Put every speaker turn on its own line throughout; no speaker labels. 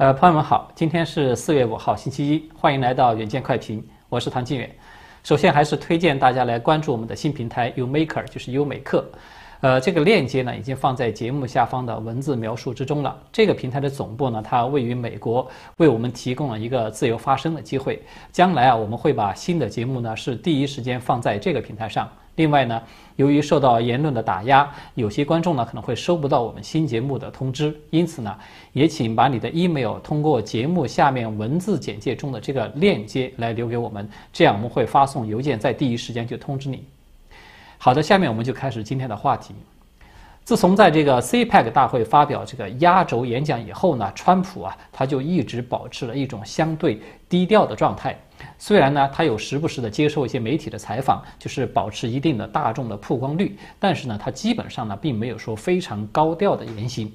呃，朋友们好，今天是四月五号，星期一，欢迎来到远见快评，我是唐晋远。首先还是推荐大家来关注我们的新平台 Umaker，就是优美课。呃，这个链接呢已经放在节目下方的文字描述之中了。这个平台的总部呢，它位于美国，为我们提供了一个自由发声的机会。将来啊，我们会把新的节目呢是第一时间放在这个平台上。另外呢，由于受到言论的打压，有些观众呢可能会收不到我们新节目的通知，因此呢，也请把你的 email 通过节目下面文字简介中的这个链接来留给我们，这样我们会发送邮件在第一时间就通知你。好的，下面我们就开始今天的话题。自从在这个 CPEC 大会发表这个压轴演讲以后呢，川普啊他就一直保持了一种相对低调的状态。虽然呢，他有时不时的接受一些媒体的采访，就是保持一定的大众的曝光率，但是呢，他基本上呢并没有说非常高调的言行。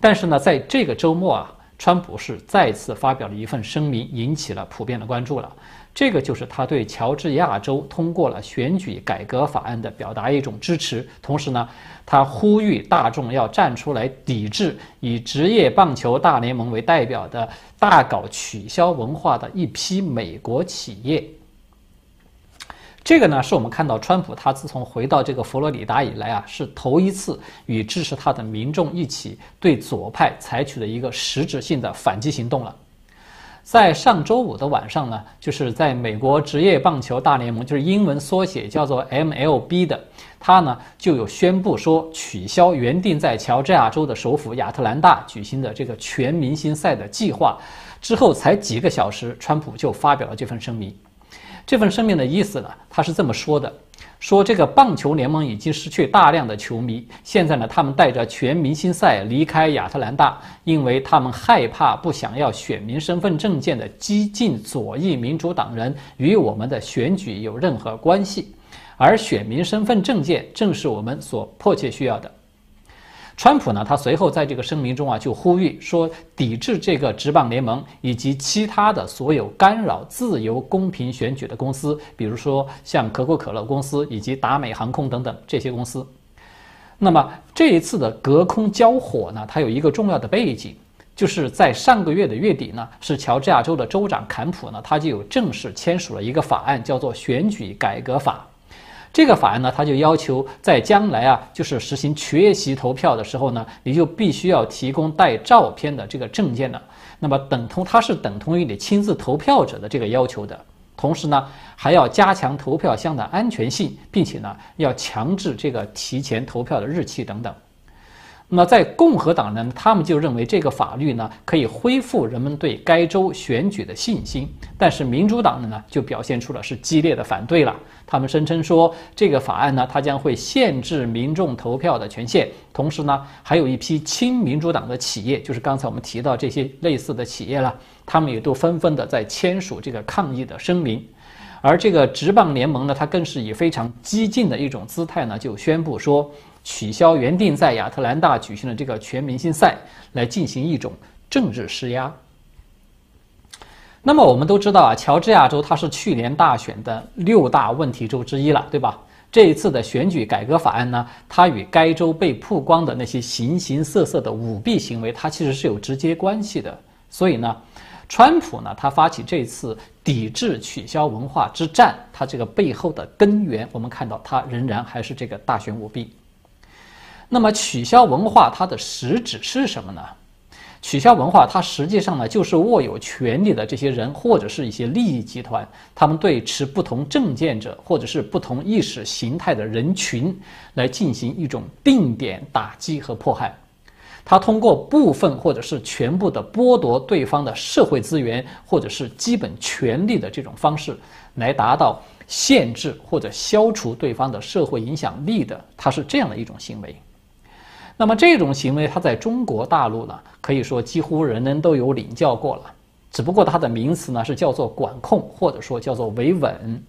但是呢，在这个周末啊，川普是再次发表了一份声明，引起了普遍的关注了。这个就是他对乔治亚州通过了选举改革法案的表达一种支持，同时呢，他呼吁大众要站出来抵制以职业棒球大联盟为代表的大搞取消文化的一批美国企业。这个呢，是我们看到川普他自从回到这个佛罗里达以来啊，是头一次与支持他的民众一起对左派采取了一个实质性的反击行动了。在上周五的晚上呢，就是在美国职业棒球大联盟，就是英文缩写叫做 MLB 的，他呢就有宣布说取消原定在乔治亚州的首府亚特兰大举行的这个全明星赛的计划。之后才几个小时，川普就发表了这份声明。这份声明的意思呢，他是这么说的。说这个棒球联盟已经失去大量的球迷，现在呢，他们带着全明星赛离开亚特兰大，因为他们害怕不想要选民身份证件的激进左翼民主党人与我们的选举有任何关系，而选民身份证件正是我们所迫切需要的。川普呢，他随后在这个声明中啊，就呼吁说，抵制这个职棒联盟以及其他的所有干扰自由公平选举的公司，比如说像可口可乐公司以及达美航空等等这些公司。那么这一次的隔空交火呢，它有一个重要的背景，就是在上个月的月底呢，是乔治亚州的州长坎普呢，他就有正式签署了一个法案，叫做选举改革法。这个法案呢，它就要求在将来啊，就是实行缺席投票的时候呢，你就必须要提供带照片的这个证件的。那么等同它是等同于你亲自投票者的这个要求的。同时呢，还要加强投票箱的安全性，并且呢，要强制这个提前投票的日期等等。那么在共和党呢，他们就认为这个法律呢可以恢复人们对该州选举的信心，但是民主党的呢就表现出了是激烈的反对了。他们声称说，这个法案呢，它将会限制民众投票的权限，同时呢，还有一批亲民主党的企业，就是刚才我们提到这些类似的企业了，他们也都纷纷的在签署这个抗议的声明。而这个职棒联盟呢，它更是以非常激进的一种姿态呢，就宣布说。取消原定在亚特兰大举行的这个全明星赛，来进行一种政治施压。那么我们都知道啊，乔治亚州它是去年大选的六大问题州之一了，对吧？这一次的选举改革法案呢，它与该州被曝光的那些形形色色的舞弊行为，它其实是有直接关系的。所以呢，川普呢，他发起这次抵制取消文化之战，他这个背后的根源，我们看到它仍然还是这个大选舞弊。那么取消文化它的实质是什么呢？取消文化它实际上呢就是握有权力的这些人或者是一些利益集团，他们对持不同政见者或者是不同意识形态的人群来进行一种定点打击和迫害。他通过部分或者是全部的剥夺对方的社会资源或者是基本权利的这种方式，来达到限制或者消除对方的社会影响力的，它是这样的一种行为。那么这种行为，它在中国大陆呢，可以说几乎人人都有领教过了。只不过它的名词呢是叫做管控，或者说叫做维稳。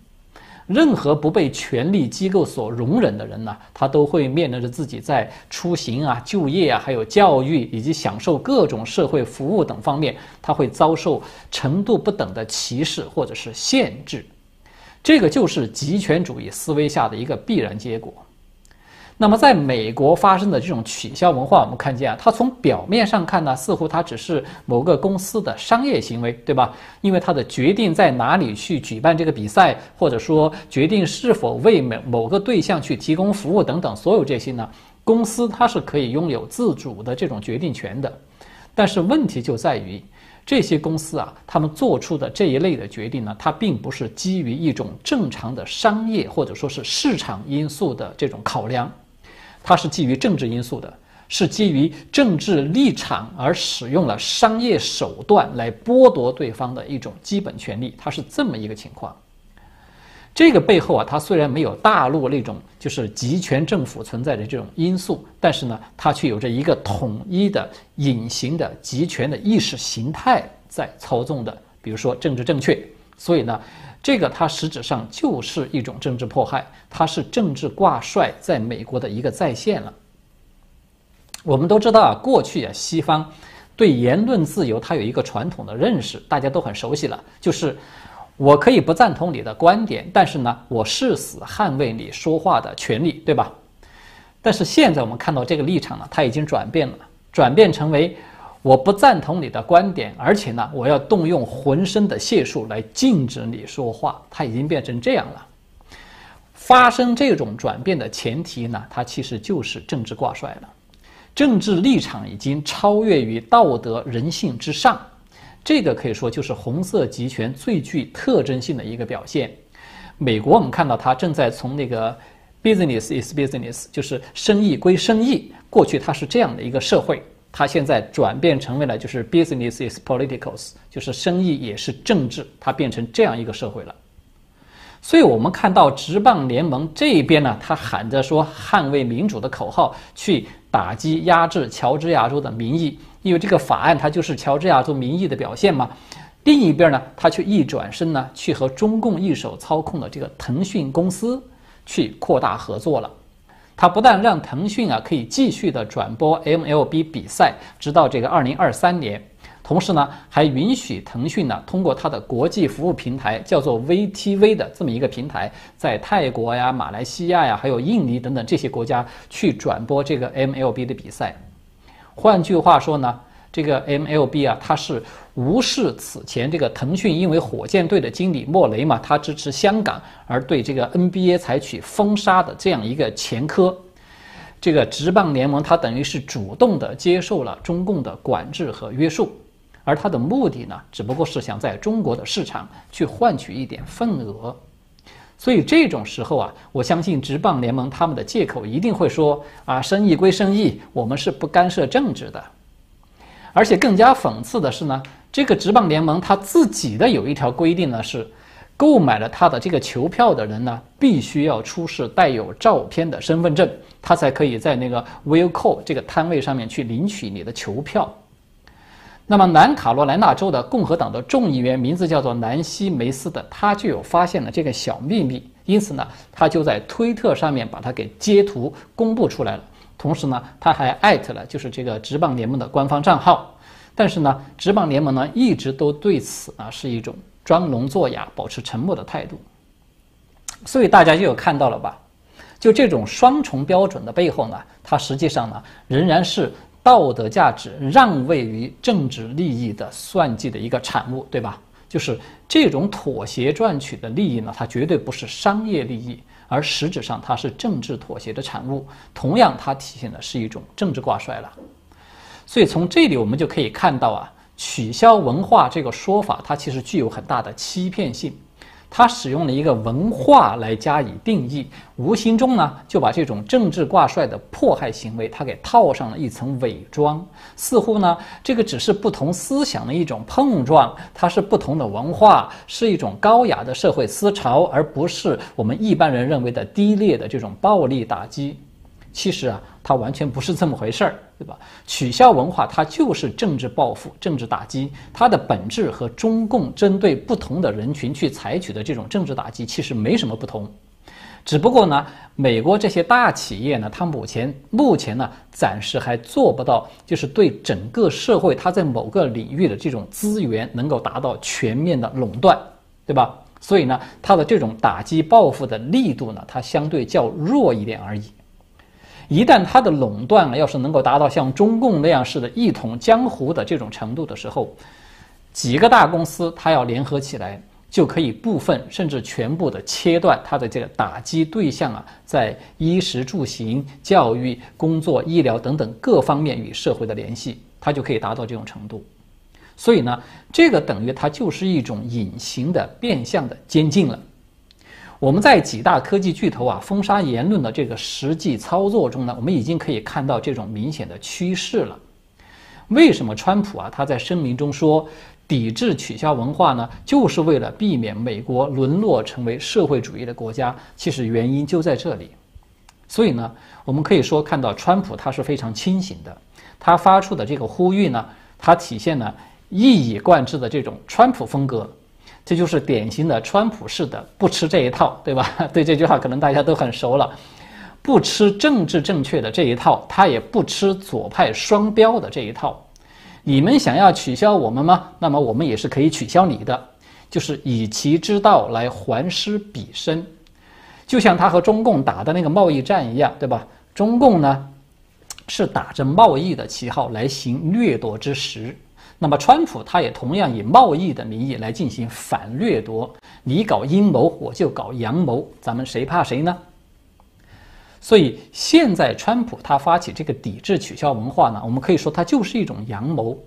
任何不被权力机构所容忍的人呢，他都会面临着自己在出行啊、就业啊、还有教育以及享受各种社会服务等方面，他会遭受程度不等的歧视或者是限制。这个就是极权主义思维下的一个必然结果。那么，在美国发生的这种取消文化，我们看见啊，它从表面上看呢，似乎它只是某个公司的商业行为，对吧？因为它的决定在哪里去举办这个比赛，或者说决定是否为某某个对象去提供服务等等，所有这些呢，公司它是可以拥有自主的这种决定权的。但是问题就在于，这些公司啊，他们做出的这一类的决定呢，它并不是基于一种正常的商业或者说是市场因素的这种考量。它是基于政治因素的，是基于政治立场而使用了商业手段来剥夺对方的一种基本权利，它是这么一个情况。这个背后啊，它虽然没有大陆那种就是集权政府存在的这种因素，但是呢，它却有着一个统一的隐形的集权的意识形态在操纵的，比如说政治正确。所以呢。这个它实质上就是一种政治迫害，它是政治挂帅在美国的一个再现了。我们都知道啊，过去啊，西方对言论自由它有一个传统的认识，大家都很熟悉了，就是我可以不赞同你的观点，但是呢，我誓死捍卫你说话的权利，对吧？但是现在我们看到这个立场呢，它已经转变了，转变成为。我不赞同你的观点，而且呢，我要动用浑身的解数来禁止你说话。它已经变成这样了。发生这种转变的前提呢，它其实就是政治挂帅了，政治立场已经超越于道德人性之上。这个可以说就是红色集权最具特征性的一个表现。美国我们看到它正在从那个 business is business，就是生意归生意，过去它是这样的一个社会。它现在转变成为了就是 business is politics，就是生意也是政治，它变成这样一个社会了。所以我们看到职棒联盟这边呢，他喊着说捍卫民主的口号，去打击压制乔治亚州的民意，因为这个法案它就是乔治亚州民意的表现嘛。另一边呢，他却一转身呢，去和中共一手操控的这个腾讯公司去扩大合作了。它不但让腾讯啊可以继续的转播 MLB 比赛，直到这个二零二三年，同时呢还允许腾讯呢通过它的国际服务平台叫做 VTV 的这么一个平台，在泰国呀、马来西亚呀、还有印尼等等这些国家去转播这个 MLB 的比赛。换句话说呢。这个 MLB 啊，它是无视此前这个腾讯因为火箭队的经理莫雷嘛，他支持香港而对这个 NBA 采取封杀的这样一个前科。这个职棒联盟它等于是主动的接受了中共的管制和约束，而它的目的呢，只不过是想在中国的市场去换取一点份额。所以这种时候啊，我相信职棒联盟他们的借口一定会说啊，生意归生意，我们是不干涉政治的。而且更加讽刺的是呢，这个职棒联盟他自己的有一条规定呢，是购买了他的这个球票的人呢，必须要出示带有照片的身份证，他才可以在那个 Willco 这个摊位上面去领取你的球票。那么南卡罗来纳州的共和党的众议员名字叫做南希梅斯的，他就有发现了这个小秘密，因此呢，他就在推特上面把它给截图公布出来了。同时呢，他还艾特了就是这个职棒联盟的官方账号，但是呢，职棒联盟呢一直都对此呢是一种装聋作哑、保持沉默的态度。所以大家就有看到了吧？就这种双重标准的背后呢，它实际上呢仍然是道德价值让位于政治利益的算计的一个产物，对吧？就是这种妥协赚取的利益呢，它绝对不是商业利益。而实质上，它是政治妥协的产物。同样，它体现的是一种政治挂帅了。所以从这里我们就可以看到啊，取消文化这个说法，它其实具有很大的欺骗性。他使用了一个文化来加以定义，无形中呢就把这种政治挂帅的迫害行为，他给套上了一层伪装，似乎呢这个只是不同思想的一种碰撞，它是不同的文化，是一种高雅的社会思潮，而不是我们一般人认为的低劣的这种暴力打击。其实啊，它完全不是这么回事儿，对吧？取消文化，它就是政治报复、政治打击，它的本质和中共针对不同的人群去采取的这种政治打击其实没什么不同。只不过呢，美国这些大企业呢，它目前目前呢，暂时还做不到，就是对整个社会它在某个领域的这种资源能够达到全面的垄断，对吧？所以呢，它的这种打击报复的力度呢，它相对较弱一点而已。一旦它的垄断要是能够达到像中共那样式的一统江湖的这种程度的时候，几个大公司它要联合起来，就可以部分甚至全部的切断它的这个打击对象啊，在衣食住行、教育、工作、医疗等等各方面与社会的联系，它就可以达到这种程度。所以呢，这个等于它就是一种隐形的变相的监禁了。我们在几大科技巨头啊封杀言论的这个实际操作中呢，我们已经可以看到这种明显的趋势了。为什么川普啊他在声明中说抵制取消文化呢？就是为了避免美国沦落成为社会主义的国家。其实原因就在这里。所以呢，我们可以说看到川普他是非常清醒的，他发出的这个呼吁呢，它体现了一以贯之的这种川普风格。这就是典型的川普式的不吃这一套，对吧？对这句话可能大家都很熟了，不吃政治正确的这一套，他也不吃左派双标的这一套。你们想要取消我们吗？那么我们也是可以取消你的，就是以其之道来还施彼身，就像他和中共打的那个贸易战一样，对吧？中共呢是打着贸易的旗号来行掠夺之实。那么，川普他也同样以贸易的名义来进行反掠夺。你搞阴谋，我就搞阳谋，咱们谁怕谁呢？所以，现在川普他发起这个抵制取消文化呢，我们可以说它就是一种阳谋。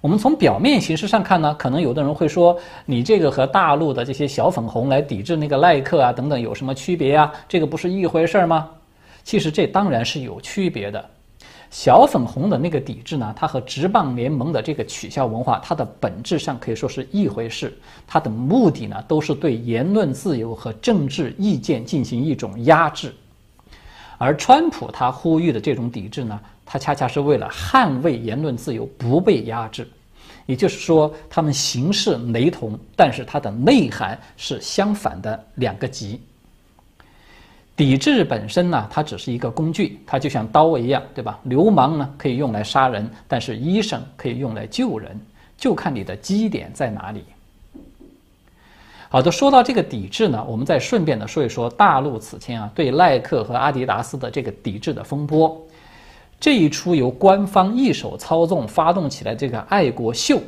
我们从表面形式上看呢，可能有的人会说，你这个和大陆的这些小粉红来抵制那个耐克啊等等有什么区别呀？这个不是一回事儿吗？其实这当然是有区别的。小粉红的那个抵制呢，它和职棒联盟的这个取消文化，它的本质上可以说是一回事。它的目的呢，都是对言论自由和政治意见进行一种压制。而川普他呼吁的这种抵制呢，他恰恰是为了捍卫言论自由不被压制。也就是说，他们形式雷同，但是它的内涵是相反的两个极。抵制本身呢，它只是一个工具，它就像刀一样，对吧？流氓呢可以用来杀人，但是医生可以用来救人，就看你的基点在哪里。好的，说到这个抵制呢，我们再顺便的说一说大陆此前啊对耐克和阿迪达斯的这个抵制的风波，这一出由官方一手操纵发动起来这个爱国秀。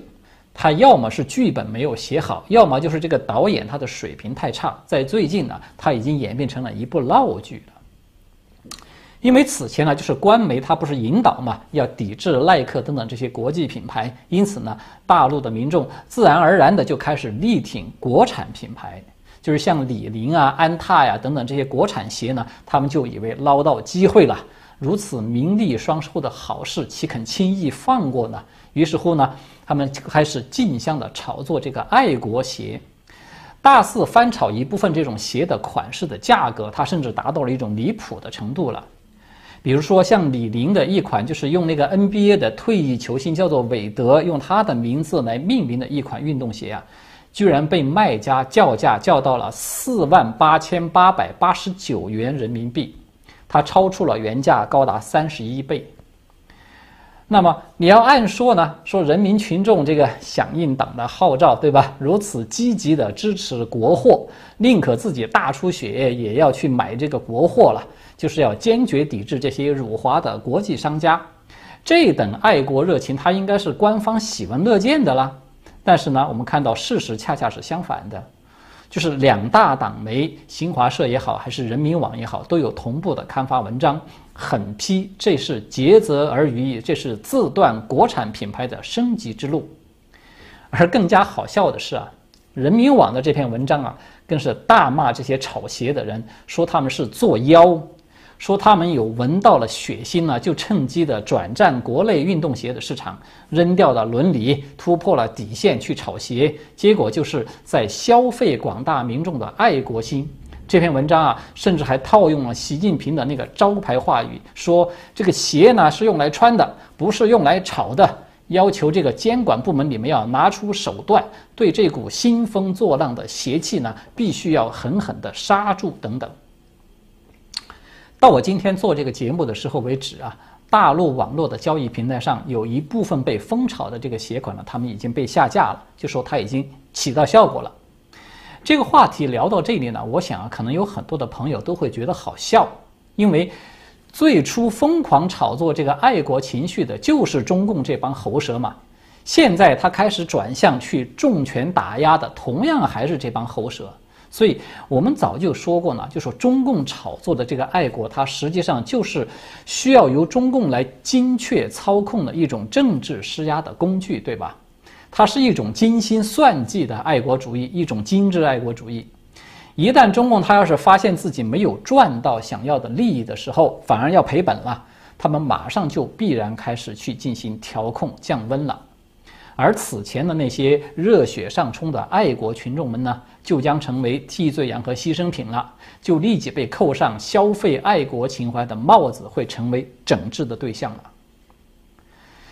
他要么是剧本没有写好，要么就是这个导演他的水平太差。在最近呢，他已经演变成了一部闹剧了。因为此前呢，就是官媒他不是引导嘛，要抵制耐克等等这些国际品牌，因此呢，大陆的民众自然而然的就开始力挺国产品牌，就是像李宁啊、安踏呀等等这些国产鞋呢，他们就以为捞到机会了，如此名利双收的好事，岂肯轻易放过呢？于是乎呢。他们开始竞相的炒作这个爱国鞋，大肆翻炒一部分这种鞋的款式的价格，它甚至达到了一种离谱的程度了。比如说，像李宁的一款就是用那个 NBA 的退役球星叫做韦德，用他的名字来命名的一款运动鞋啊，居然被卖家叫价叫到了四万八千八百八十九元人民币，它超出了原价高达三十一倍。那么你要按说呢，说人民群众这个响应党的号召，对吧？如此积极的支持国货，宁可自己大出血也要去买这个国货了，就是要坚决抵制这些辱华的国际商家。这等爱国热情，他应该是官方喜闻乐见的啦。但是呢，我们看到事实恰恰是相反的。就是两大党媒，新华社也好，还是人民网也好，都有同步的刊发文章，狠批这是竭泽而渔，这是自断国产品牌的升级之路。而更加好笑的是啊，人民网的这篇文章啊，更是大骂这些炒鞋的人，说他们是作妖。说他们有闻到了血腥呢，就趁机的转战国内运动鞋的市场，扔掉了伦理，突破了底线去炒鞋，结果就是在消费广大民众的爱国心。这篇文章啊，甚至还套用了习近平的那个招牌话语，说这个鞋呢是用来穿的，不是用来炒的，要求这个监管部门你们要拿出手段，对这股兴风作浪的邪气呢，必须要狠狠的刹住等等。到我今天做这个节目的时候为止啊，大陆网络的交易平台上有一部分被疯炒的这个鞋款呢，他们已经被下架了，就说它已经起到效果了。这个话题聊到这里呢，我想啊，可能有很多的朋友都会觉得好笑，因为最初疯狂炒作这个爱国情绪的就是中共这帮喉舌嘛。现在他开始转向去重拳打压的，同样还是这帮喉舌。所以我们早就说过呢，就说中共炒作的这个爱国，它实际上就是需要由中共来精确操控的一种政治施压的工具，对吧？它是一种精心算计的爱国主义，一种精致爱国主义。一旦中共他要是发现自己没有赚到想要的利益的时候，反而要赔本了，他们马上就必然开始去进行调控降温了。而此前的那些热血上冲的爱国群众们呢，就将成为替罪羊和牺牲品了，就立即被扣上消费爱国情怀的帽子，会成为整治的对象了。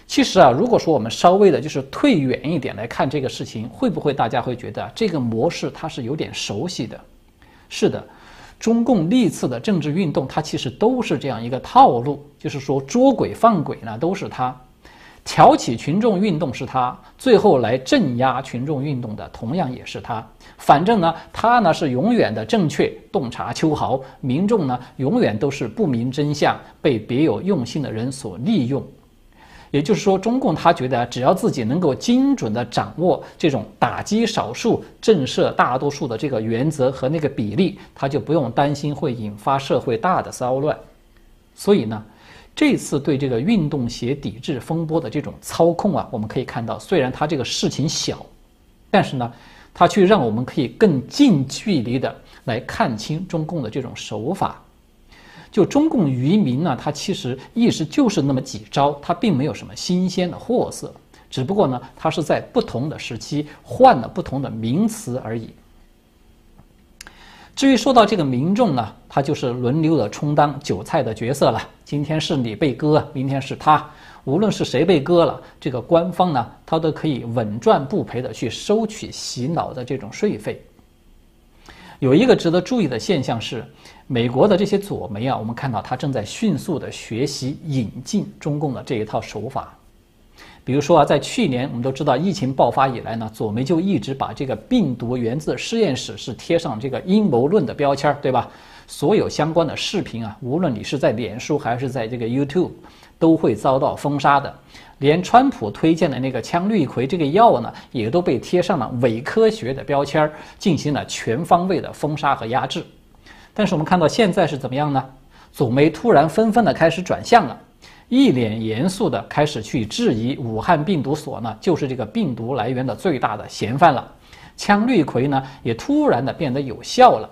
其实啊，如果说我们稍微的就是退远一点来看这个事情，会不会大家会觉得这个模式它是有点熟悉的？是的，中共历次的政治运动，它其实都是这样一个套路，就是说捉鬼放鬼呢都是他，挑起群众运动是他，最后来镇压群众运动的同样也是他。反正呢，他呢是永远的正确，洞察秋毫；民众呢永远都是不明真相，被别有用心的人所利用。也就是说，中共他觉得只要自己能够精准地掌握这种打击少数、震慑大多数的这个原则和那个比例，他就不用担心会引发社会大的骚乱。所以呢，这次对这个运动鞋抵制风波的这种操控啊，我们可以看到，虽然它这个事情小，但是呢，它却让我们可以更近距离的来看清中共的这种手法。就中共愚民呢，他其实意识就是那么几招，他并没有什么新鲜的货色，只不过呢，他是在不同的时期换了不同的名词而已。至于说到这个民众呢，他就是轮流的充当韭菜的角色了。今天是你被割，明天是他，无论是谁被割了，这个官方呢，他都可以稳赚不赔的去收取洗脑的这种税费。有一个值得注意的现象是。美国的这些左媒啊，我们看到他正在迅速的学习引进中共的这一套手法。比如说啊，在去年我们都知道疫情爆发以来呢，左媒就一直把这个病毒源自实验室是贴上这个阴谋论的标签，对吧？所有相关的视频啊，无论你是在脸书还是在这个 YouTube，都会遭到封杀的。连川普推荐的那个羟氯喹这个药呢，也都被贴上了伪科学的标签，进行了全方位的封杀和压制。但是我们看到现在是怎么样呢？左媒突然纷纷的开始转向了，一脸严肃的开始去质疑武汉病毒所呢，就是这个病毒来源的最大的嫌犯了。羟氯喹呢，也突然的变得有效了。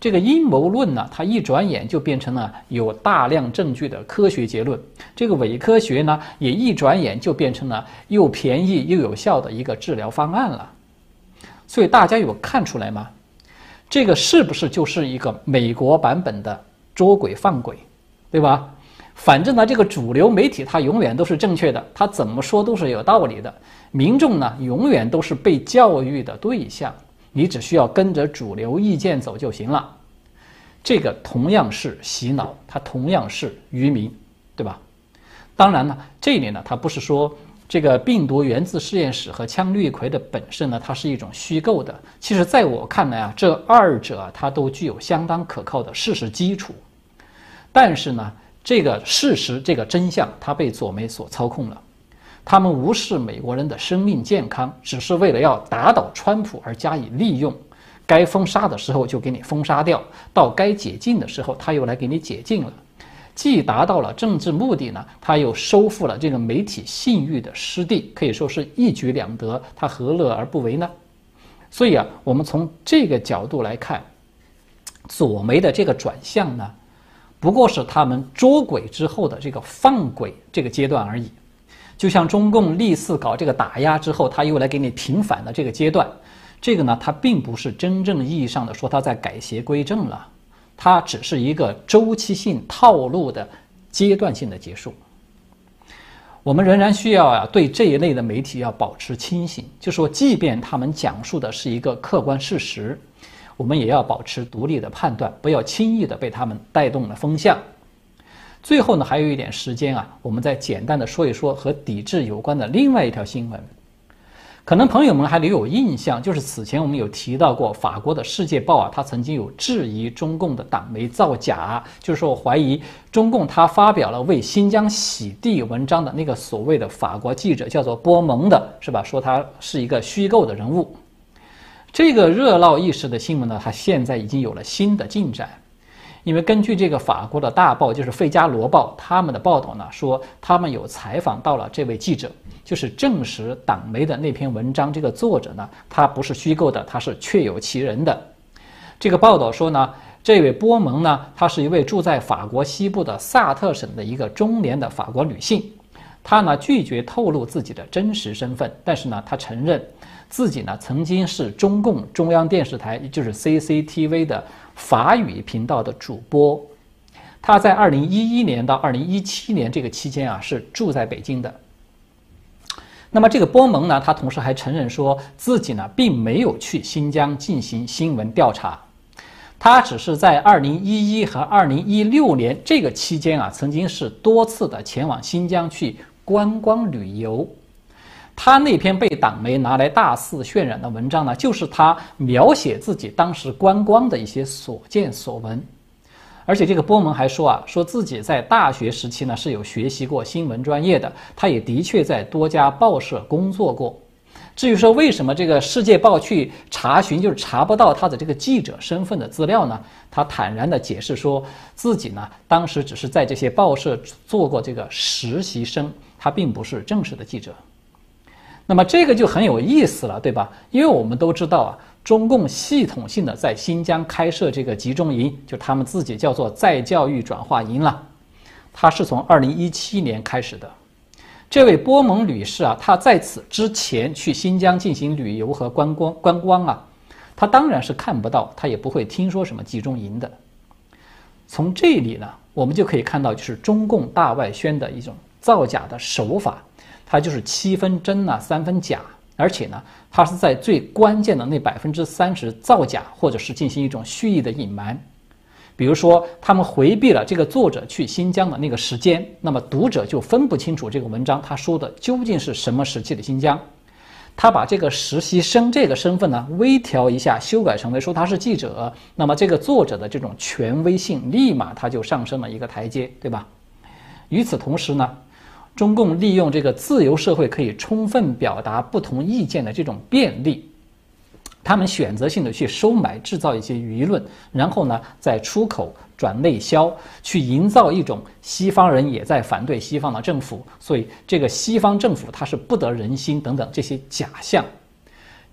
这个阴谋论呢，它一转眼就变成了有大量证据的科学结论。这个伪科学呢，也一转眼就变成了又便宜又有效的一个治疗方案了。所以大家有看出来吗？这个是不是就是一个美国版本的捉鬼放鬼，对吧？反正呢，这个主流媒体它永远都是正确的，它怎么说都是有道理的。民众呢，永远都是被教育的对象，你只需要跟着主流意见走就行了。这个同样是洗脑，它同样是愚民，对吧？当然呢，这里呢，它不是说。这个病毒源自实验室和羟氯喹的本身呢，它是一种虚构的。其实，在我看来啊，这二者它都具有相当可靠的事实基础。但是呢，这个事实、这个真相，它被左媒所操控了。他们无视美国人的生命健康，只是为了要打倒川普而加以利用。该封杀的时候就给你封杀掉，到该解禁的时候，他又来给你解禁了。既达到了政治目的呢，他又收复了这个媒体信誉的失地，可以说是一举两得，他何乐而不为呢？所以啊，我们从这个角度来看，左媒的这个转向呢，不过是他们捉鬼之后的这个放鬼这个阶段而已。就像中共历次搞这个打压之后，他又来给你平反的这个阶段，这个呢，它并不是真正意义上的说他在改邪归正了。它只是一个周期性套路的阶段性的结束。我们仍然需要啊，对这一类的媒体要保持清醒，就说，即便他们讲述的是一个客观事实，我们也要保持独立的判断，不要轻易的被他们带动了风向。最后呢，还有一点时间啊，我们再简单的说一说和抵制有关的另外一条新闻。可能朋友们还留有印象，就是此前我们有提到过，法国的《世界报》啊，它曾经有质疑中共的党媒造假，就是说怀疑中共他发表了为新疆洗地文章的那个所谓的法国记者叫做波蒙的，是吧？说他是一个虚构的人物。这个热闹一时的新闻呢，它现在已经有了新的进展。因为根据这个法国的大报，就是《费加罗报》，他们的报道呢说，他们有采访到了这位记者，就是证实党媒的那篇文章，这个作者呢，他不是虚构的，他是确有其人的。这个报道说呢，这位波蒙呢，她是一位住在法国西部的萨特省的一个中年的法国女性，她呢拒绝透露自己的真实身份，但是呢，她承认自己呢曾经是中共中央电视台，也就是 CCTV 的。法语频道的主播，他在二零一一年到二零一七年这个期间啊，是住在北京的。那么这个波蒙呢，他同时还承认说自己呢并没有去新疆进行新闻调查，他只是在二零一一和二零一六年这个期间啊，曾经是多次的前往新疆去观光旅游。他那篇被党媒拿来大肆渲染的文章呢，就是他描写自己当时观光的一些所见所闻，而且这个波蒙还说啊，说自己在大学时期呢是有学习过新闻专业的，他也的确在多家报社工作过。至于说为什么这个《世界报》去查询就是查不到他的这个记者身份的资料呢？他坦然地解释说自己呢当时只是在这些报社做过这个实习生，他并不是正式的记者。那么这个就很有意思了，对吧？因为我们都知道啊，中共系统性的在新疆开设这个集中营，就他们自己叫做再教育转化营了。它是从二零一七年开始的。这位波蒙女士啊，她在此之前去新疆进行旅游和观光观光啊，她当然是看不到，她也不会听说什么集中营的。从这里呢，我们就可以看到，就是中共大外宣的一种造假的手法。它就是七分真呐，三分假，而且呢，它是在最关键的那百分之三十造假，或者是进行一种蓄意的隐瞒。比如说，他们回避了这个作者去新疆的那个时间，那么读者就分不清楚这个文章他说的究竟是什么时期的新疆。他把这个实习生这个身份呢微调一下，修改成为说他是记者，那么这个作者的这种权威性立马他就上升了一个台阶，对吧？与此同时呢。中共利用这个自由社会可以充分表达不同意见的这种便利，他们选择性的去收买、制造一些舆论，然后呢再出口转内销，去营造一种西方人也在反对西方的政府，所以这个西方政府它是不得人心等等这些假象。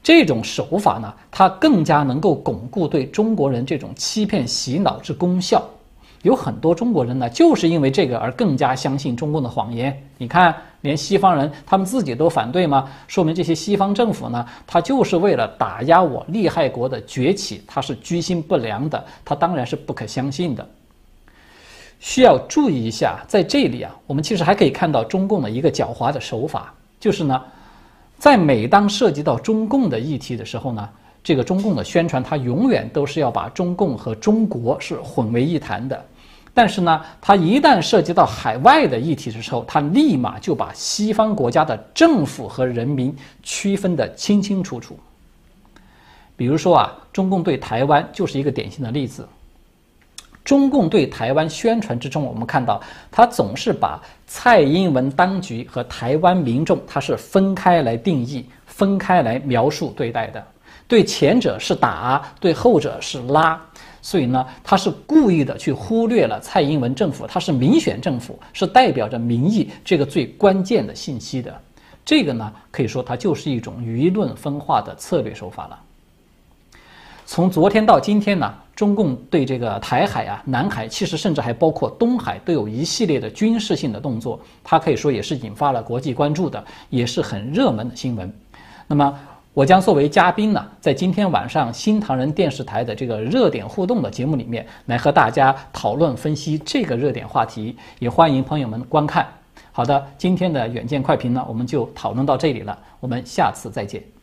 这种手法呢，它更加能够巩固对中国人这种欺骗洗脑之功效。有很多中国人呢，就是因为这个而更加相信中共的谎言。你看，连西方人他们自己都反对吗？说明这些西方政府呢，他就是为了打压我利害国的崛起，他是居心不良的，他当然是不可相信的。需要注意一下，在这里啊，我们其实还可以看到中共的一个狡猾的手法，就是呢，在每当涉及到中共的议题的时候呢。这个中共的宣传，它永远都是要把中共和中国是混为一谈的，但是呢，它一旦涉及到海外的议题的时候，它立马就把西方国家的政府和人民区分得清清楚楚。比如说啊，中共对台湾就是一个典型的例子。中共对台湾宣传之中，我们看到，它总是把蔡英文当局和台湾民众，它是分开来定义、分开来描述对待的。对前者是打，对后者是拉，所以呢，他是故意的去忽略了蔡英文政府，他是民选政府，是代表着民意这个最关键的信息的。这个呢，可以说它就是一种舆论分化的策略手法了。从昨天到今天呢，中共对这个台海啊、南海，其实甚至还包括东海，都有一系列的军事性的动作，它可以说也是引发了国际关注的，也是很热门的新闻。那么。我将作为嘉宾呢，在今天晚上新唐人电视台的这个热点互动的节目里面，来和大家讨论分析这个热点话题，也欢迎朋友们观看。好的，今天的远见快评呢，我们就讨论到这里了，我们下次再见。